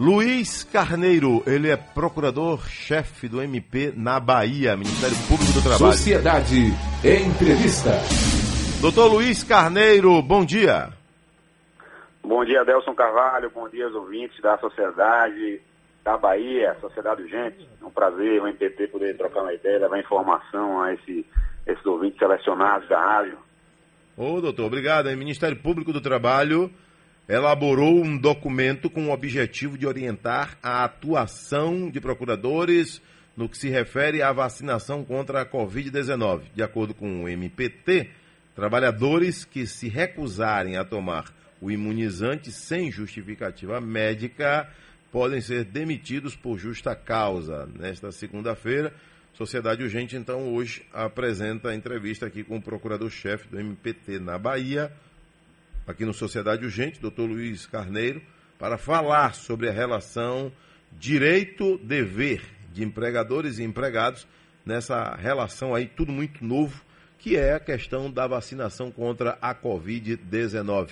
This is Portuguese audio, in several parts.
Luiz Carneiro, ele é procurador-chefe do MP na Bahia, Ministério Público do Trabalho. Sociedade Entrevista. Doutor Luiz Carneiro, bom dia. Bom dia, Adelson Carvalho, bom dia aos ouvintes da Sociedade da Bahia, Sociedade Urgente. É um prazer o MPT poder trocar uma ideia, levar informação a esse, esses ouvintes selecionados da rádio. Ô, doutor, obrigado. O Ministério Público do Trabalho elaborou um documento com o objetivo de orientar a atuação de procuradores no que se refere à vacinação contra a Covid-19. De acordo com o MPT, trabalhadores que se recusarem a tomar o imunizante sem justificativa médica podem ser demitidos por justa causa. Nesta segunda-feira, Sociedade Urgente, então, hoje apresenta a entrevista aqui com o procurador-chefe do MPT na Bahia, aqui no Sociedade Urgente, doutor Luiz Carneiro, para falar sobre a relação direito-dever de empregadores e empregados nessa relação aí, tudo muito novo, que é a questão da vacinação contra a Covid-19.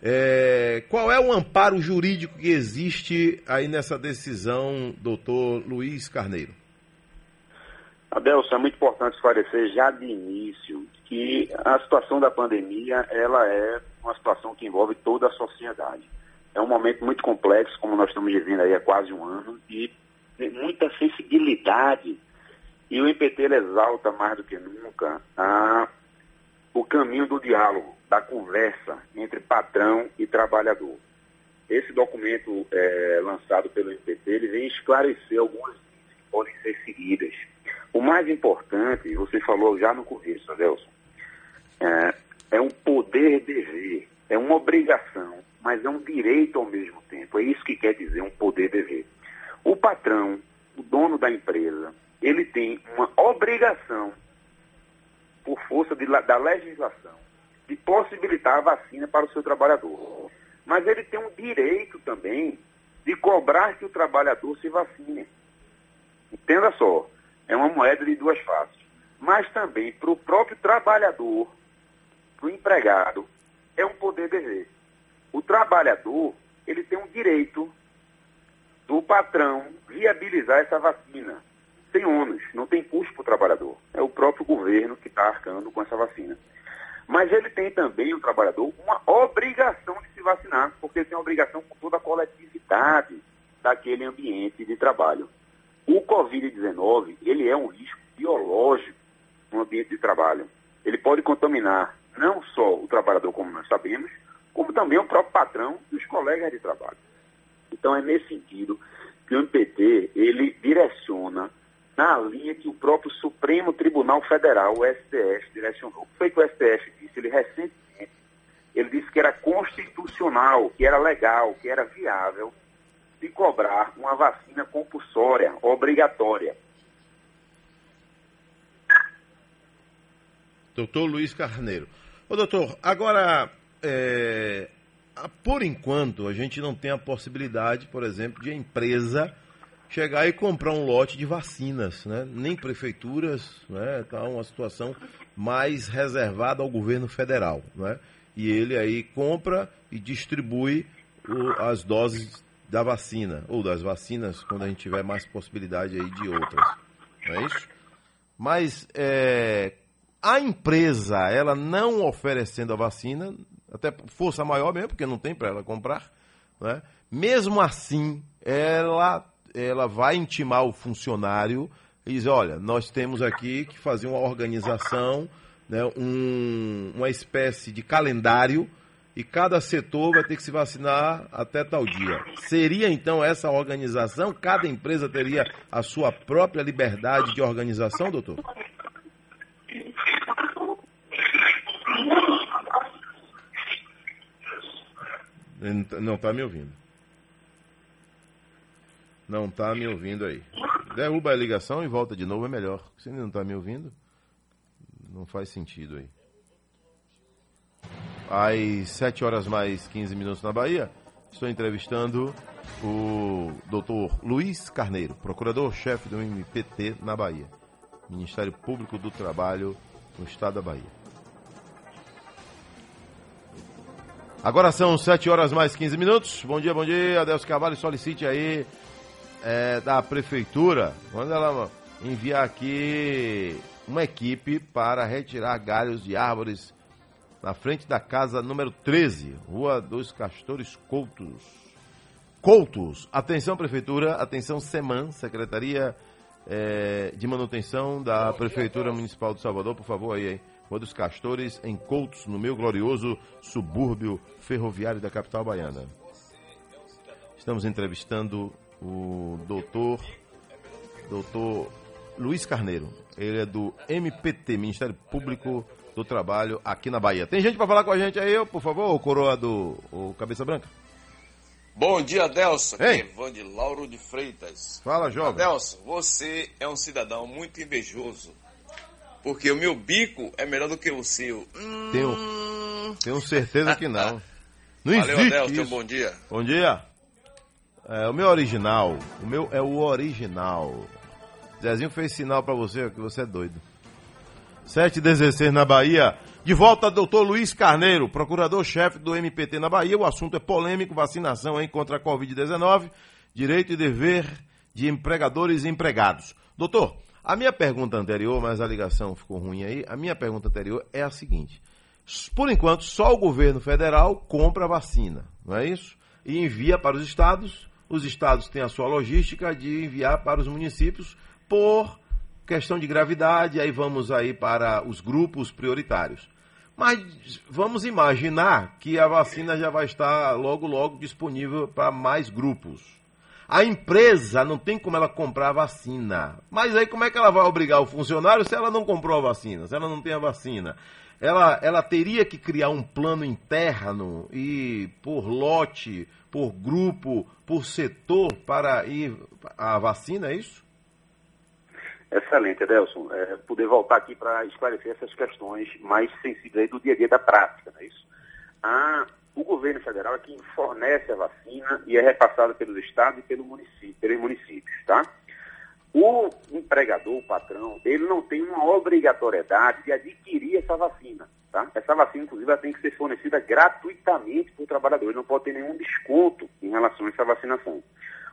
É, qual é o amparo jurídico que existe aí nessa decisão, doutor Luiz Carneiro? Adelson, é muito importante esclarecer já de início que a situação da pandemia ela é uma situação que envolve toda a sociedade. É um momento muito complexo, como nós estamos vivendo aí há quase um ano, e muita sensibilidade. E o IPT exalta mais do que nunca a, o caminho do diálogo, da conversa entre patrão e trabalhador. Esse documento é, lançado pelo IPT ele vem esclarecer algumas que podem ser seguidas. O mais importante, você falou já no começo, Adelson, é, é um poder-dever, é uma obrigação, mas é um direito ao mesmo tempo. É isso que quer dizer um poder-dever. O patrão, o dono da empresa, ele tem uma obrigação, por força de, da legislação, de possibilitar a vacina para o seu trabalhador. Mas ele tem um direito também de cobrar que o trabalhador se vacine. Entenda só, é uma moeda de duas faces. Mas também para o próprio trabalhador, o empregado, é um poder dever. O trabalhador, ele tem um direito do patrão viabilizar essa vacina. Sem ônus, não tem custo para o trabalhador. É o próprio governo que está arcando com essa vacina. Mas ele tem também, o trabalhador, uma obrigação de se vacinar, porque ele tem uma obrigação com toda a coletividade daquele ambiente de trabalho. O Covid-19, ele é um risco biológico no ambiente de trabalho. Ele pode contaminar não só o trabalhador, como nós sabemos, como também o próprio patrão e os colegas de trabalho. Então é nesse sentido que o MPT, ele direciona na linha que o próprio Supremo Tribunal Federal, o STF, direcionou. O que foi que o STF disse? Ele recentemente, ele disse que era constitucional, que era legal, que era viável de cobrar uma vacina compulsória, obrigatória. Doutor Luiz Carneiro. Ô, doutor, agora, é, por enquanto, a gente não tem a possibilidade, por exemplo, de a empresa chegar e comprar um lote de vacinas, né? Nem prefeituras, né? Tá uma situação mais reservada ao governo federal, né? E ele aí compra e distribui o, as doses da vacina, ou das vacinas, quando a gente tiver mais possibilidade aí de outras. Não é isso? Mas é, a empresa, ela não oferecendo a vacina, até força maior mesmo, porque não tem para ela comprar, né? mesmo assim, ela, ela vai intimar o funcionário e dizer, olha, nós temos aqui que fazer uma organização, né, um, uma espécie de calendário e cada setor vai ter que se vacinar até tal dia. Seria então essa organização? Cada empresa teria a sua própria liberdade de organização, doutor? Não está me ouvindo. Não está me ouvindo aí. Derruba a ligação e volta de novo, é melhor. Se não está me ouvindo, não faz sentido aí às 7 horas mais 15 minutos na Bahia, estou entrevistando o doutor Luiz Carneiro, procurador-chefe do MPT na Bahia, Ministério Público do Trabalho no Estado da Bahia. Agora são 7 horas mais 15 minutos. Bom dia, bom dia. Adelso Carvalho, solicite aí é, da prefeitura, quando ela enviar aqui uma equipe para retirar galhos de árvores na frente da casa número 13, Rua dos Castores Coutos. Coutos. Atenção, Prefeitura. Atenção, SEMAN, Secretaria é, de Manutenção da Prefeitura Municipal de Salvador. Por favor, aí, hein? Rua dos Castores, em Coutos, no meu glorioso subúrbio ferroviário da capital baiana. Estamos entrevistando o doutor, doutor Luiz Carneiro. Ele é do MPT, Ministério Público do Trabalho, aqui na Bahia. Tem gente para falar com a gente aí, por favor, o coroa do o Cabeça Branca? Bom dia, Adelson. Aqui é de Lauro de Freitas. Fala, jovem. Adelson, você é um cidadão muito invejoso. Porque o meu bico é melhor do que o seu. Hum... Tenho, tenho certeza que não. Não Valeu, existe isso. bom dia. Bom dia. É, o meu original. O meu é o original. Zezinho fez sinal para você que você é doido. 716 na Bahia. De volta, doutor Luiz Carneiro, procurador-chefe do MPT na Bahia. O assunto é polêmico: vacinação hein, contra a Covid-19, direito e dever de empregadores e empregados. Doutor, a minha pergunta anterior, mas a ligação ficou ruim aí. A minha pergunta anterior é a seguinte: por enquanto, só o governo federal compra a vacina, não é isso? E envia para os estados. Os estados têm a sua logística de enviar para os municípios por questão de gravidade, aí vamos aí para os grupos prioritários. Mas vamos imaginar que a vacina já vai estar logo, logo disponível para mais grupos. A empresa não tem como ela comprar a vacina. Mas aí como é que ela vai obrigar o funcionário se ela não comprou a vacina, se ela não tem a vacina? Ela, ela teria que criar um plano interno e por lote, por grupo, por setor para ir a vacina, é isso? Excelente, Adelson. É, poder voltar aqui para esclarecer essas questões mais sensíveis do dia a dia da prática, não é isso? Ah, o governo federal é quem fornece a vacina e é repassada pelos estados e pelo município, pelos municípios, tá? O empregador, o patrão, ele não tem uma obrigatoriedade de adquirir essa vacina, tá? Essa vacina, inclusive, ela tem que ser fornecida gratuitamente para o trabalhador. Ele não pode ter nenhum desconto em relação a essa vacinação.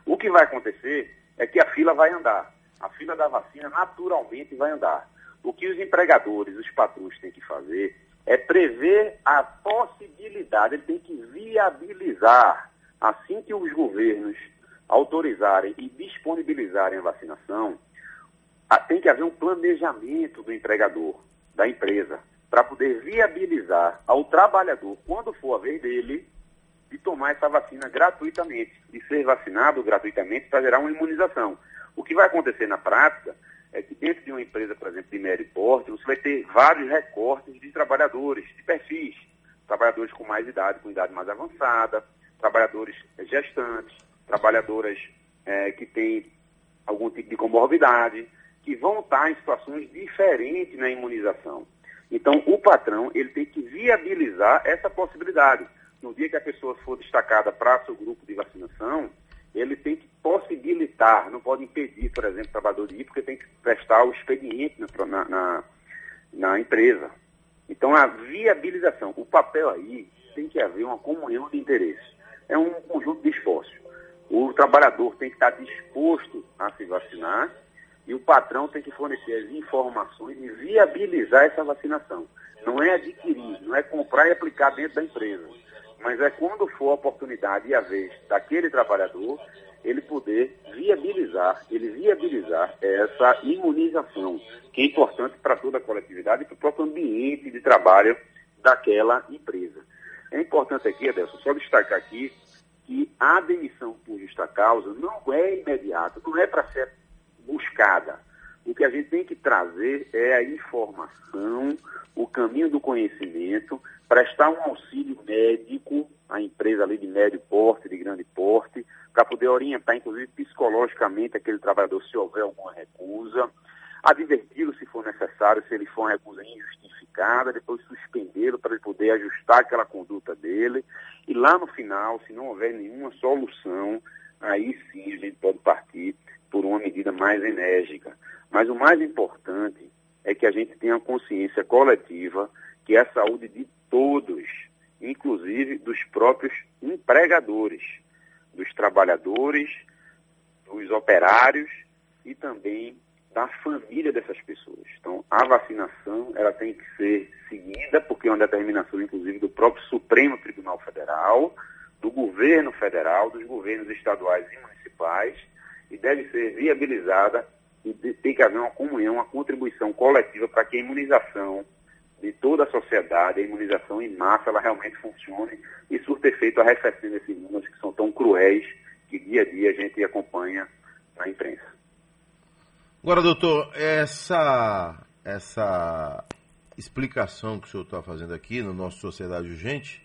O que vai acontecer é que a fila vai andar a fila da vacina naturalmente vai andar. O que os empregadores, os patrões têm que fazer é prever a possibilidade, ele tem que viabilizar, assim que os governos autorizarem e disponibilizarem a vacinação, tem que haver um planejamento do empregador, da empresa, para poder viabilizar ao trabalhador, quando for a vez dele, de tomar essa vacina gratuitamente, de ser vacinado gratuitamente para gerar uma imunização. O que vai acontecer na prática é que dentro de uma empresa, por exemplo, de médio porte, você vai ter vários recortes de trabalhadores, de perfis. Trabalhadores com mais idade, com idade mais avançada, trabalhadores gestantes, trabalhadoras é, que têm algum tipo de comorbidade, que vão estar em situações diferentes na imunização. Então, o patrão ele tem que viabilizar essa possibilidade. No dia que a pessoa for destacada para seu grupo de vacinação, ele tem que possibilitar, não pode impedir, por exemplo, o trabalhador de ir, porque tem que prestar o expediente na, na, na empresa. Então, a viabilização, o papel aí tem que haver uma comunhão de interesses. É um conjunto de esforços. O trabalhador tem que estar disposto a se vacinar e o patrão tem que fornecer as informações e viabilizar essa vacinação. Não é adquirir, não é comprar e aplicar dentro da empresa mas é quando for a oportunidade e a vez daquele trabalhador, ele poder viabilizar, ele viabilizar essa imunização, que é importante para toda a coletividade e para o próprio ambiente de trabalho daquela empresa. É importante aqui, Adelson, só destacar aqui que a demissão por justa causa não é imediata, não é para ser buscada. O que a gente tem que trazer é a informação, o caminho do conhecimento, prestar um auxílio médico à empresa ali de médio porte, de grande porte, para poder orientar, inclusive psicologicamente, aquele trabalhador se houver alguma recusa, adverti-lo se for necessário, se ele for uma recusa injustificada, depois suspendê-lo para ele poder ajustar aquela conduta dele, e lá no final, se não houver nenhuma solução, aí sim a gente pode partir por uma medida mais enérgica. Mas o mais importante é que a gente tenha consciência coletiva que é a saúde de todos, inclusive dos próprios empregadores, dos trabalhadores, dos operários e também da família dessas pessoas. Então, a vacinação ela tem que ser seguida, porque é uma determinação, inclusive, do próprio Supremo Tribunal Federal, do governo federal, dos governos estaduais e municipais, e deve ser viabilizada e tem que haver uma comunhão, uma contribuição coletiva para que a imunização de toda a sociedade, a imunização em massa, ela realmente funcione e surta efeito arrefecendo esses números que são tão cruéis que dia a dia a gente acompanha na imprensa. Agora, doutor, essa, essa explicação que o senhor está fazendo aqui no nosso Sociedade Urgente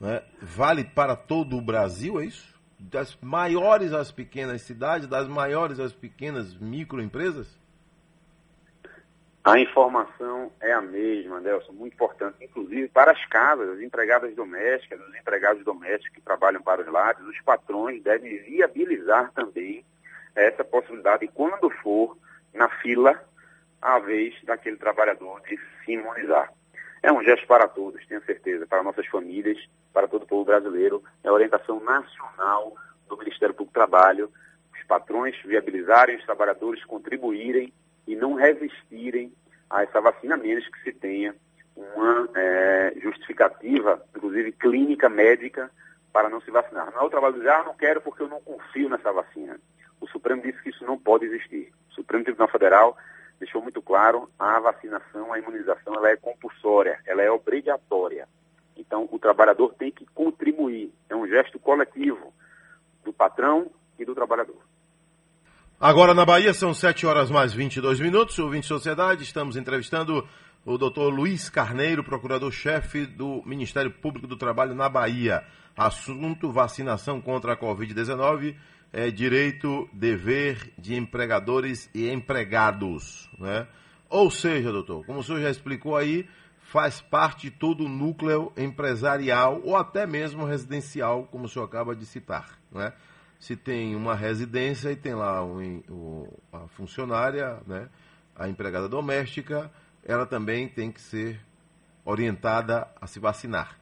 né, vale para todo o Brasil, é isso? Das maiores às pequenas cidades, das maiores às pequenas microempresas? A informação é a mesma, Nelson, muito importante, inclusive para as casas, as empregadas domésticas, os empregados domésticos que trabalham para os lares, os patrões devem viabilizar também essa possibilidade, quando for na fila a vez daquele trabalhador de se imunizar. É um gesto para todos, tenho certeza, para nossas famílias, para todo o povo brasileiro. É orientação nacional do Ministério Público do Trabalho. Os patrões viabilizarem, os trabalhadores contribuírem e não resistirem a essa vacina, menos que se tenha uma é, justificativa, inclusive clínica, médica, para não se vacinar. Não é o trabalho dizer, ah, não quero porque eu não confio nessa vacina. O Supremo disse que isso não pode existir. O Supremo Tribunal Federal deixou muito claro, a vacinação, a imunização, ela é compulsória, ela é obrigatória. Então, o trabalhador tem que contribuir. É um gesto coletivo do patrão e do trabalhador. Agora na Bahia são 7 horas mais 22 minutos. O 20 Sociedade, estamos entrevistando o doutor Luiz Carneiro, procurador-chefe do Ministério Público do Trabalho na Bahia. Assunto vacinação contra a Covid-19 é direito, dever de empregadores e empregados. Né? Ou seja, doutor, como o senhor já explicou aí, faz parte de todo o núcleo empresarial ou até mesmo residencial, como o senhor acaba de citar. Né? Se tem uma residência e tem lá o, a funcionária, né? a empregada doméstica, ela também tem que ser orientada a se vacinar.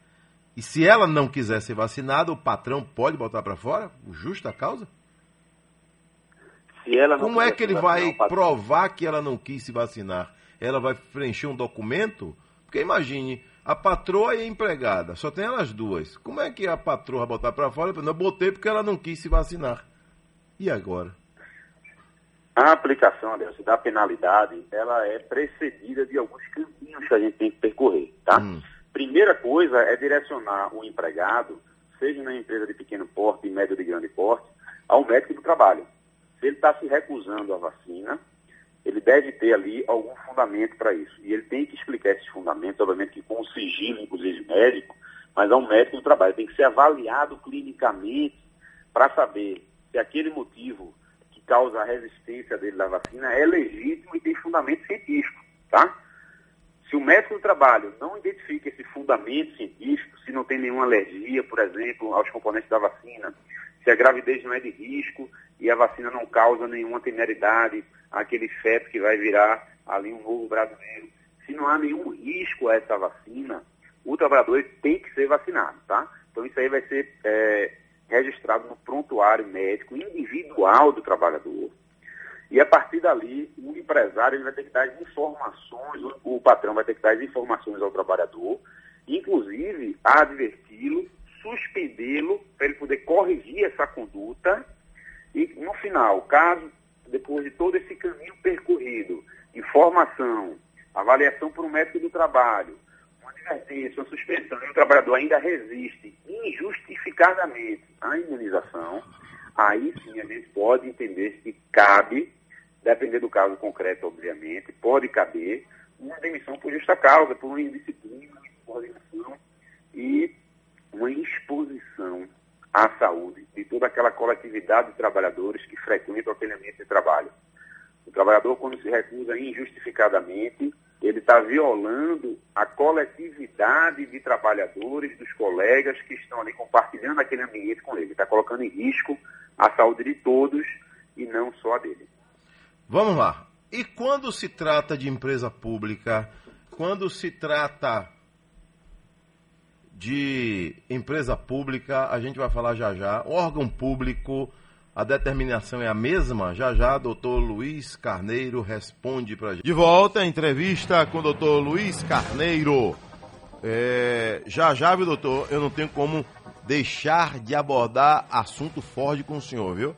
E se ela não quiser ser vacinada, o patrão pode botar para fora? Justa causa? Como é que ele vai provar que ela não quis se vacinar? Ela vai preencher um documento? Porque imagine, a patroa e a empregada, só tem elas duas. Como é que a patroa botar para fora? Eu botei porque ela não quis se vacinar. E agora? A aplicação, Adelson, da penalidade, ela é precedida de alguns caminhos que a gente tem que percorrer, tá? Hum. Primeira coisa é direcionar o empregado, seja na empresa de pequeno porte, médio de grande porte, ao médico do trabalho. Se ele está se recusando à vacina, ele deve ter ali algum fundamento para isso. E ele tem que explicar esses fundamentos, obviamente que com sigilo, inclusive médico, mas é um médico do trabalho. Tem que ser avaliado clinicamente para saber se aquele motivo que causa a resistência dele da vacina é legítimo e tem fundamento científico, tá? Se o médico do trabalho não identifica esse fundamento científico, se não tem nenhuma alergia, por exemplo, aos componentes da vacina, se a gravidez não é de risco e a vacina não causa nenhuma temeridade àquele feto que vai virar ali um novo brasileiro. Se não há nenhum risco a essa vacina, o trabalhador tem que ser vacinado, tá? Então isso aí vai ser é, registrado no prontuário médico individual do trabalhador. E a partir dali, o empresário ele vai ter que dar as informações, o, o patrão vai ter que dar as informações ao trabalhador, inclusive adverti-lo suspendê-lo para ele poder corrigir essa conduta e, no final, caso, depois de todo esse caminho percorrido, informação, avaliação por um médico do trabalho, uma advertência, uma suspensão, e o trabalhador ainda resiste injustificadamente à imunização, aí sim a gente pode entender se cabe, depender do caso concreto, obviamente, pode caber uma demissão por justa causa, por uma indisciplina, uma insubordinação e uma exposição à saúde de toda aquela coletividade de trabalhadores que frequentam aquele ambiente de trabalho. O trabalhador, quando se recusa injustificadamente, ele está violando a coletividade de trabalhadores, dos colegas que estão ali compartilhando aquele ambiente com ele. Está colocando em risco a saúde de todos e não só a dele. Vamos lá. E quando se trata de empresa pública, quando se trata de empresa pública, a gente vai falar já já. Órgão público, a determinação é a mesma? Já já, doutor Luiz Carneiro responde para gente. De volta, entrevista com o doutor Luiz Carneiro. É, já já, viu, doutor? Eu não tenho como deixar de abordar assunto Ford com o senhor, viu?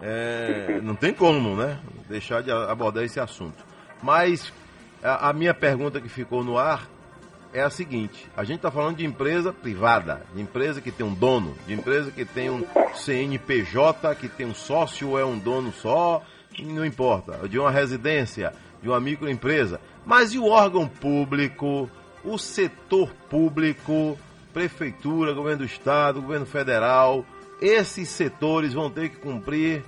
É, não tem como, né? Deixar de abordar esse assunto. Mas a, a minha pergunta que ficou no ar é a seguinte: a gente está falando de empresa privada, de empresa que tem um dono, de empresa que tem um CNPJ, que tem um sócio é um dono só, não importa, de uma residência, de uma microempresa. Mas e o órgão público, o setor público, prefeitura, governo do estado, governo federal, esses setores vão ter que cumprir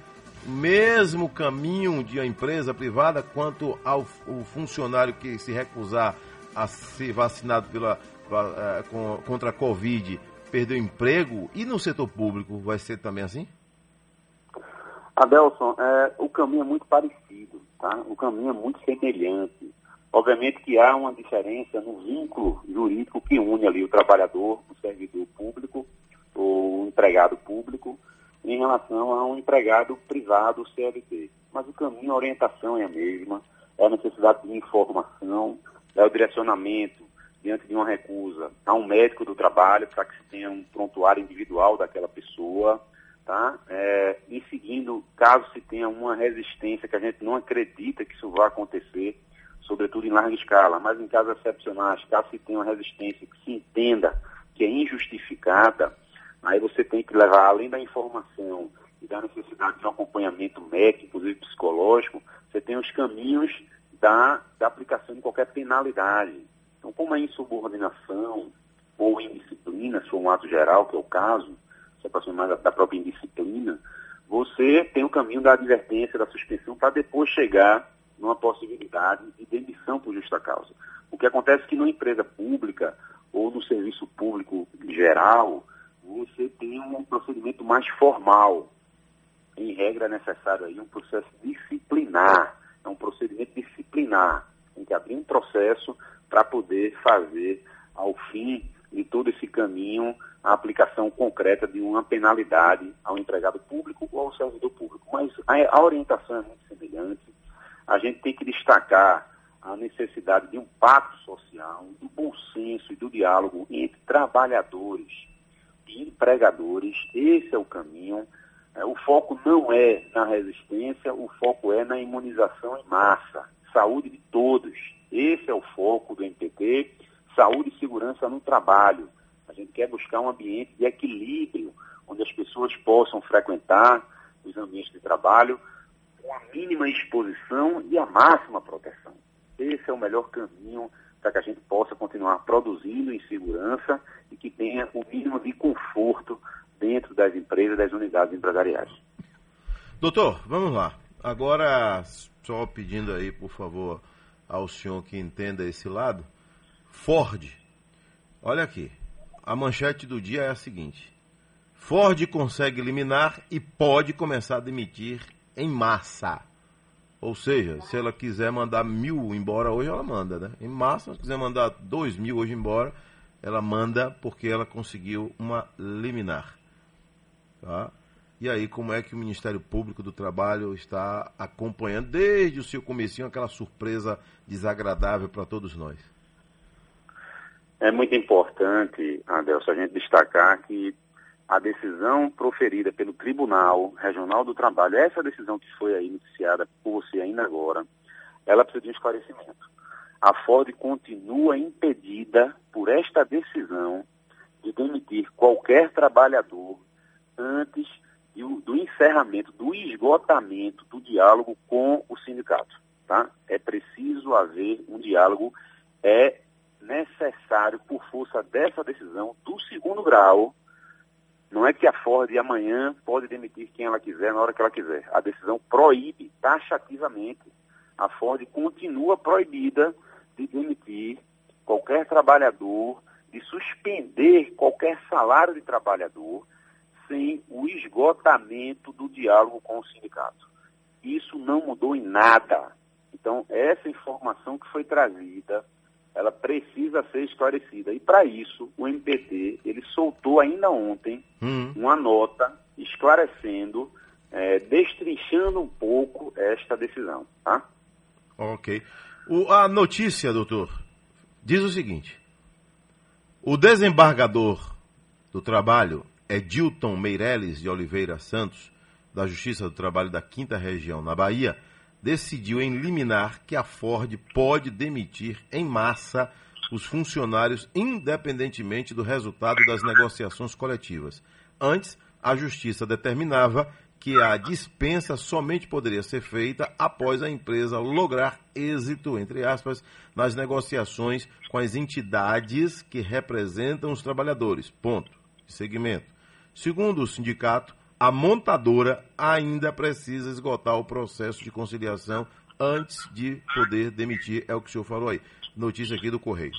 o mesmo caminho de a empresa privada quanto ao funcionário que se recusar a ser vacinado pela, uh, com, contra a Covid perdeu emprego e no setor público vai ser também assim? Adelson, é, o caminho é muito parecido, tá? O caminho é muito semelhante. Obviamente que há uma diferença no vínculo jurídico que une ali o trabalhador, o servidor público, o empregado público, em relação a um empregado privado CLT. Mas o caminho, a orientação é a mesma, é a necessidade de informação, é o direcionamento diante de uma recusa a um médico do trabalho para que se tenha um prontuário individual daquela pessoa, tá? É, e seguindo, caso se tenha uma resistência que a gente não acredita que isso vá acontecer, sobretudo em larga escala, mas em casos excepcionais, caso se tenha uma resistência que se entenda que é injustificada, aí você tem que levar, além da informação e da necessidade de um acompanhamento médico, inclusive psicológico, você tem os caminhos da, da aplicação de qualquer penalidade. Então, como a insubordinação ou indisciplina, se for um ato geral, que é o caso, se aproxima mais da própria indisciplina, você tem o caminho da advertência, da suspensão, para depois chegar numa possibilidade de demissão por justa causa. O que acontece é que numa empresa pública ou no serviço público geral, você tem um procedimento mais formal. Em regra, é necessário aí um processo disciplinar é um procedimento disciplinar. Tem que abrir um processo para poder fazer, ao fim de todo esse caminho, a aplicação concreta de uma penalidade ao empregado público ou ao servidor público. Mas a, a orientação é muito semelhante. A gente tem que destacar a necessidade de um pacto social, do bom senso e do diálogo entre trabalhadores e empregadores. Esse é o caminho. É, o foco não é na resistência, o foco é na imunização em massa, saúde de todos. Esse é o foco do MPT, saúde e segurança no trabalho. A gente quer buscar um ambiente de equilíbrio, onde as pessoas possam frequentar os ambientes de trabalho com a mínima exposição e a máxima proteção. Esse é o melhor caminho para que a gente possa continuar produzindo em segurança e que tenha o mínimo de conforto dentro das empresas, das unidades empresariais. Doutor, vamos lá. Agora, só pedindo aí, por favor, ao senhor que entenda esse lado. Ford, olha aqui. A manchete do dia é a seguinte: Ford consegue eliminar e pode começar a demitir em massa. Ou seja, se ela quiser mandar mil embora hoje, ela manda, né? Em massa, se quiser mandar dois mil hoje embora, ela manda porque ela conseguiu uma liminar. Tá? E aí, como é que o Ministério Público do Trabalho está acompanhando desde o seu comecinho aquela surpresa desagradável para todos nós? É muito importante, Adelson, a gente destacar que a decisão proferida pelo Tribunal Regional do Trabalho, essa decisão que foi aí noticiada por você ainda agora, ela precisa de um esclarecimento. A Ford continua impedida por esta decisão de demitir qualquer trabalhador antes do encerramento, do esgotamento do diálogo com o sindicato. Tá? É preciso haver um diálogo, é necessário, por força dessa decisão do segundo grau, não é que a Ford amanhã pode demitir quem ela quiser na hora que ela quiser. A decisão proíbe taxativamente. A Ford continua proibida de demitir qualquer trabalhador, de suspender qualquer salário de trabalhador sem o esgotamento do diálogo com o sindicato. Isso não mudou em nada. Então, essa informação que foi trazida ela precisa ser esclarecida. E para isso, o MPT, ele soltou ainda ontem Hum. uma nota esclarecendo, é, destrinchando um pouco esta decisão, tá? Ok. O- a notícia, doutor, diz o seguinte: o desembargador do trabalho é Dilton Meireles de Oliveira Santos, da Justiça do Trabalho da Quinta Região, na Bahia, decidiu em liminar que a Ford pode demitir em massa os funcionários independentemente do resultado das negociações coletivas. Antes, a Justiça determinava que a dispensa somente poderia ser feita após a empresa lograr êxito, entre aspas, nas negociações com as entidades que representam os trabalhadores. Ponto. Segmento. Segundo o sindicato, a montadora ainda precisa esgotar o processo de conciliação antes de poder demitir, é o que o senhor falou aí. Notícia aqui do Correio.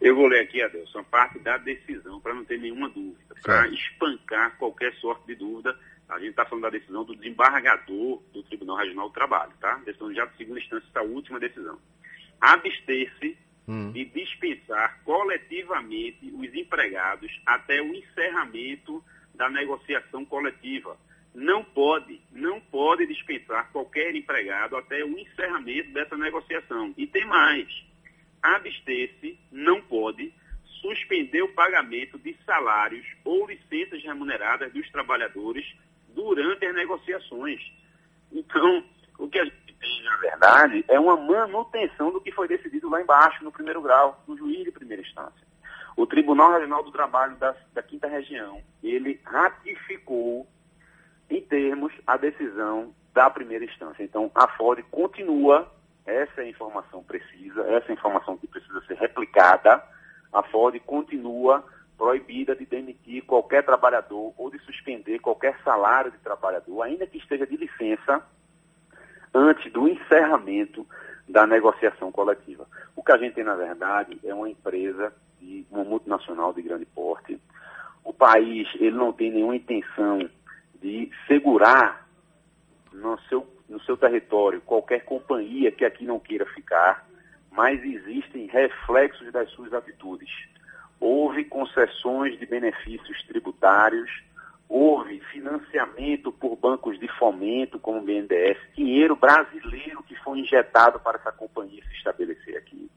Eu vou ler aqui, Adelson, parte da decisão, para não ter nenhuma dúvida, para espancar qualquer sorte de dúvida. A gente está falando da decisão do desembargador do Tribunal Regional do Trabalho, tá? Decisão já de segunda instância, essa última decisão. Abster-se Hum. de dispensar coletivamente os empregados até o encerramento da negociação coletiva. Não pode, não pode dispensar qualquer empregado até o encerramento dessa negociação. E tem mais. Abster-se não pode suspender o pagamento de salários ou licenças remuneradas dos trabalhadores durante as negociações. Então, o que a gente tem, na verdade, é uma manutenção do que foi decidido lá embaixo, no primeiro grau, no juiz de primeira instância. O Tribunal Regional do Trabalho da, da Quinta Região, ele ratificou em termos a decisão da primeira instância. Então, a Ford continua, essa é a informação precisa, essa é a informação que precisa ser replicada, a Ford continua proibida de demitir qualquer trabalhador ou de suspender qualquer salário de trabalhador, ainda que esteja de licença, antes do encerramento da negociação coletiva. O que a gente tem, na verdade, é uma empresa, de, uma multinacional de grande porte. O país ele não tem nenhuma intenção de segurar no seu, no seu território qualquer companhia que aqui não queira ficar, mas existem reflexos das suas atitudes. Houve concessões de benefícios tributários, houve financiamento por bancos de fomento, como o BNDES, dinheiro brasileiro que foi injetado para essa companhia se estabelecer aqui.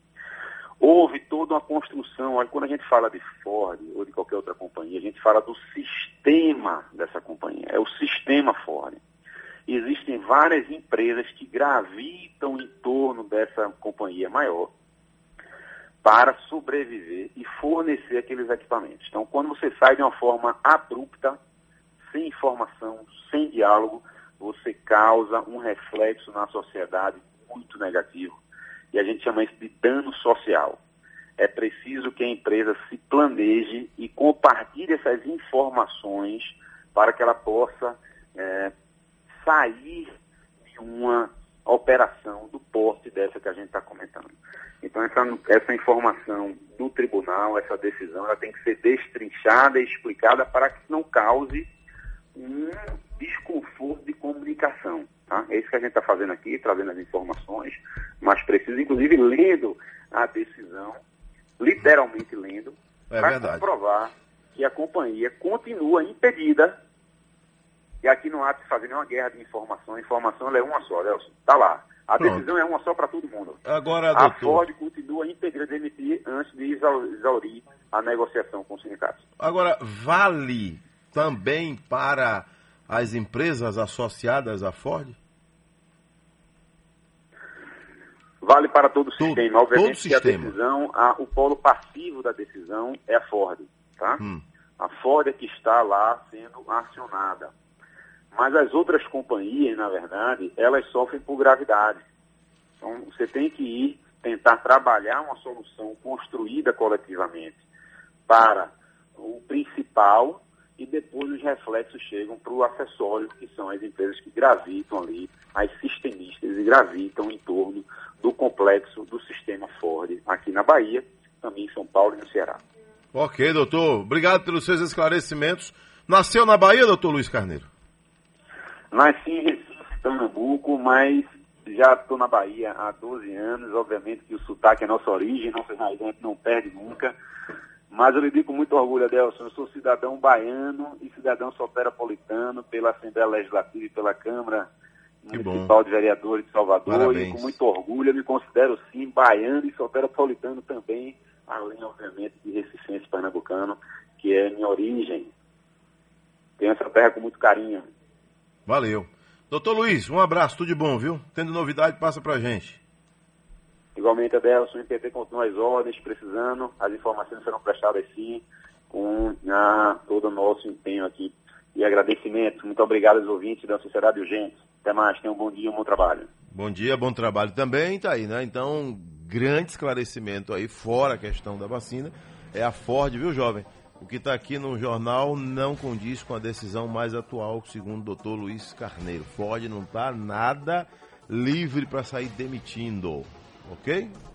Houve toda uma construção, olha, quando a gente fala de Ford ou de qualquer outra companhia, a gente fala do sistema dessa companhia, é o sistema Ford. Existem várias empresas que gravitam em torno dessa companhia maior para sobreviver e fornecer aqueles equipamentos. Então, quando você sai de uma forma abrupta, sem informação, sem diálogo, você causa um reflexo na sociedade muito negativo. E a gente chama isso de dano social. É preciso que a empresa se planeje e compartilhe essas informações para que ela possa é, sair de uma operação do porte dessa que a gente está comentando. Então, essa, essa informação do tribunal, essa decisão, ela tem que ser destrinchada e explicada para que não cause um desconforto de comunicação. Tá? É isso que a gente está fazendo aqui, trazendo as informações, mas precisa, inclusive, lendo a decisão, literalmente lendo, É para comprovar que a companhia continua impedida. E aqui não há de fazer nenhuma guerra de informação. A informação é uma só, Nelson. Está lá. A Pronto. decisão é uma só para todo mundo. Agora, A doutor, Ford continua impedida de demitir antes de exau- exaurir a negociação com os sindicatos. agora vale também para as empresas associadas à Ford? Vale para todo o Todo- sistema. Obviamente todo que a sistema. decisão, a- o polo passivo da decisão é a Ford. Tá? Hum. A Ford é que está lá sendo acionada. Mas as outras companhias, na verdade, elas sofrem por gravidade. Então, você tem que ir tentar trabalhar uma solução construída coletivamente para o principal e depois os reflexos chegam para o acessório, que são as empresas que gravitam ali, as sistemistas, e gravitam em torno do complexo do sistema Ford aqui na Bahia, também em São Paulo e no Ceará. Ok, doutor. Obrigado pelos seus esclarecimentos. Nasceu na Bahia, doutor Luiz Carneiro? Nasci em Recife, Pernambuco, mas já estou na Bahia há 12 anos, obviamente que o sotaque é nossa origem, nossa raiz não perde nunca. Mas eu lhe digo com muito orgulho, Adelson, eu sou cidadão baiano e cidadão soteropolitano pela Assembleia Legislativa e pela Câmara Que Municipal bom. de Vereadores de Salvador. Parabéns. E com muito orgulho eu me considero, sim, baiano e soteropolitano também, além, obviamente, de recifense pernambucano, que é minha origem. Tenho essa terra com muito carinho. Valeu. Doutor Luiz, um abraço, tudo de bom, viu? Tendo novidade, passa pra gente. Igualmente, Adelson, o IPT continua as ordens, precisando, as informações serão prestadas sim, com ah, todo o nosso empenho aqui. E agradecimento, muito obrigado aos ouvintes da Sociedade Urgente. Até mais, tenham um bom dia, um bom trabalho. Bom dia, bom trabalho também, tá aí, né? Então, grande esclarecimento aí, fora a questão da vacina, é a Ford, viu, jovem? O que está aqui no jornal não condiz com a decisão mais atual, segundo o doutor Luiz Carneiro. Ford não está nada livre para sair demitindo, ok?